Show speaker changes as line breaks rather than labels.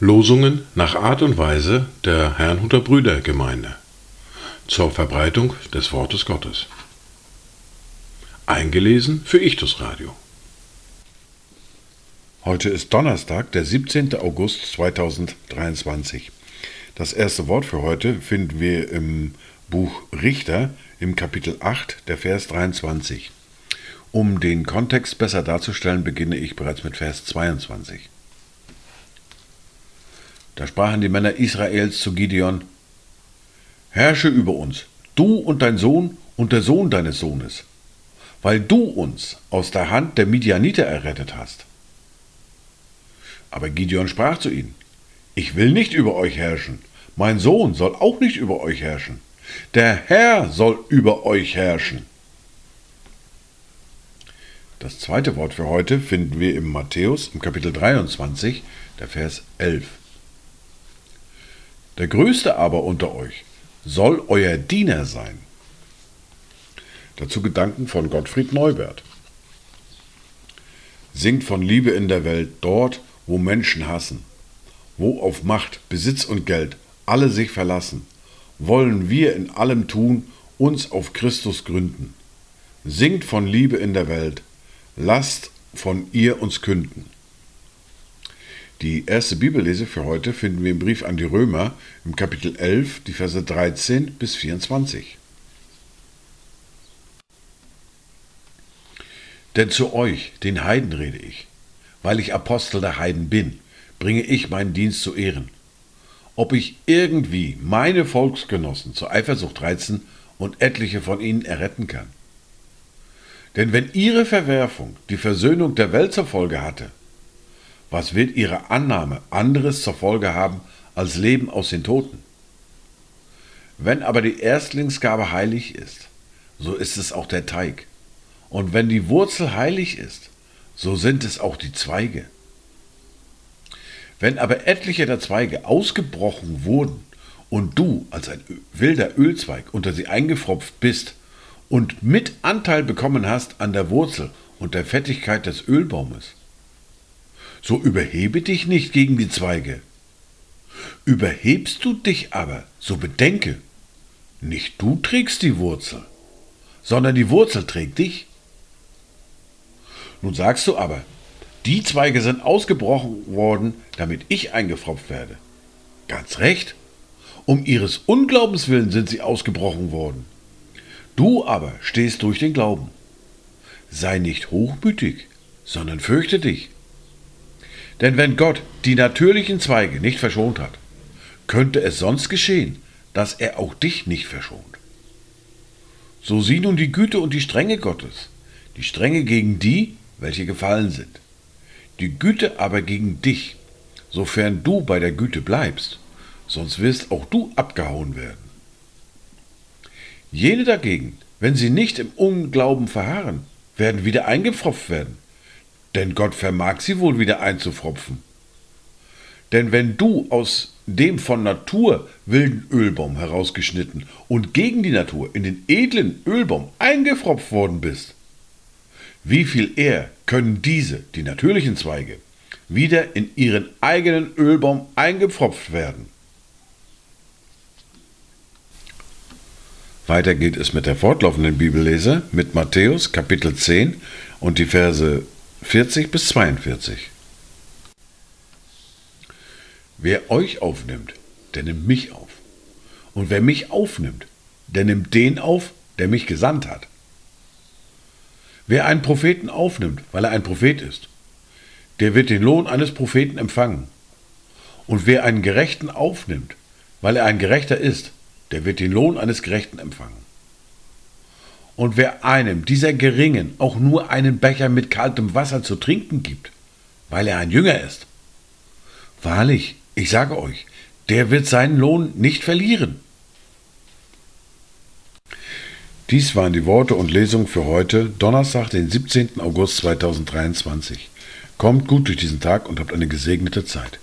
Losungen nach Art und Weise der Herrnhuter Brüdergemeinde zur Verbreitung des Wortes Gottes. Eingelesen für Ichtus Radio. Heute ist Donnerstag, der 17. August 2023. Das erste Wort für heute finden wir im Buch Richter im Kapitel 8, der Vers 23. Um den Kontext besser darzustellen, beginne ich bereits mit Vers 22. Da sprachen die Männer Israels zu Gideon, Herrsche über uns, du und dein Sohn und der Sohn deines Sohnes, weil du uns aus der Hand der Midianiter errettet hast. Aber Gideon sprach zu ihnen, ich will nicht über euch herrschen, mein Sohn soll auch nicht über euch herrschen, der Herr soll über euch herrschen. Das zweite Wort für heute finden wir im Matthäus im Kapitel 23, der Vers 11. Der Größte aber unter euch soll euer Diener sein. Dazu Gedanken von Gottfried Neubert. Singt von Liebe in der Welt dort, wo Menschen hassen, wo auf Macht, Besitz und Geld alle sich verlassen, wollen wir in allem tun, uns auf Christus gründen. Singt von Liebe in der Welt, lasst von ihr uns künden. Die erste Bibellese für heute finden wir im Brief an die Römer im Kapitel 11, die Verse 13 bis 24. Denn zu euch, den Heiden, rede ich, weil ich Apostel der Heiden bin, bringe ich meinen Dienst zu Ehren. Ob ich irgendwie meine Volksgenossen zur Eifersucht reizen und etliche von ihnen erretten kann. Denn wenn ihre Verwerfung die Versöhnung der Welt zur Folge hatte, was wird ihre Annahme anderes zur Folge haben als Leben aus den Toten? Wenn aber die Erstlingsgabe heilig ist, so ist es auch der Teig. Und wenn die Wurzel heilig ist, so sind es auch die Zweige. Wenn aber etliche der Zweige ausgebrochen wurden und du als ein wilder Ölzweig unter sie eingefropft bist und mit Anteil bekommen hast an der Wurzel und der Fettigkeit des Ölbaumes, so überhebe dich nicht gegen die Zweige. Überhebst du dich aber, so bedenke, nicht du trägst die Wurzel, sondern die Wurzel trägt dich. Nun sagst du aber, die Zweige sind ausgebrochen worden, damit ich eingefropft werde. Ganz recht. Um ihres Unglaubens willen sind sie ausgebrochen worden. Du aber stehst durch den Glauben. Sei nicht hochmütig, sondern fürchte dich. Denn wenn Gott die natürlichen Zweige nicht verschont hat, könnte es sonst geschehen, dass er auch dich nicht verschont. So sieh nun die Güte und die Strenge Gottes, die Strenge gegen die, welche gefallen sind, die Güte aber gegen dich, sofern du bei der Güte bleibst, sonst wirst auch du abgehauen werden. Jene dagegen, wenn sie nicht im Unglauben verharren, werden wieder eingepfropft werden, denn Gott vermag sie wohl wieder einzufropfen. Denn wenn du aus dem von Natur wilden Ölbaum herausgeschnitten und gegen die Natur in den edlen Ölbaum eingefropft worden bist, wie viel eher können diese, die natürlichen Zweige, wieder in ihren eigenen Ölbaum eingepfropft werden. Weiter geht es mit der fortlaufenden Bibellese mit Matthäus Kapitel 10 und die Verse 40 bis 42. Wer euch aufnimmt, der nimmt mich auf. Und wer mich aufnimmt, der nimmt den auf, der mich gesandt hat. Wer einen Propheten aufnimmt, weil er ein Prophet ist, der wird den Lohn eines Propheten empfangen. Und wer einen Gerechten aufnimmt, weil er ein Gerechter ist, der wird den Lohn eines Gerechten empfangen. Und wer einem dieser Geringen auch nur einen Becher mit kaltem Wasser zu trinken gibt, weil er ein Jünger ist, wahrlich, ich sage euch, der wird seinen Lohn nicht verlieren. Dies waren die Worte und Lesungen für heute, Donnerstag, den 17. August 2023. Kommt gut durch diesen Tag und habt eine gesegnete Zeit.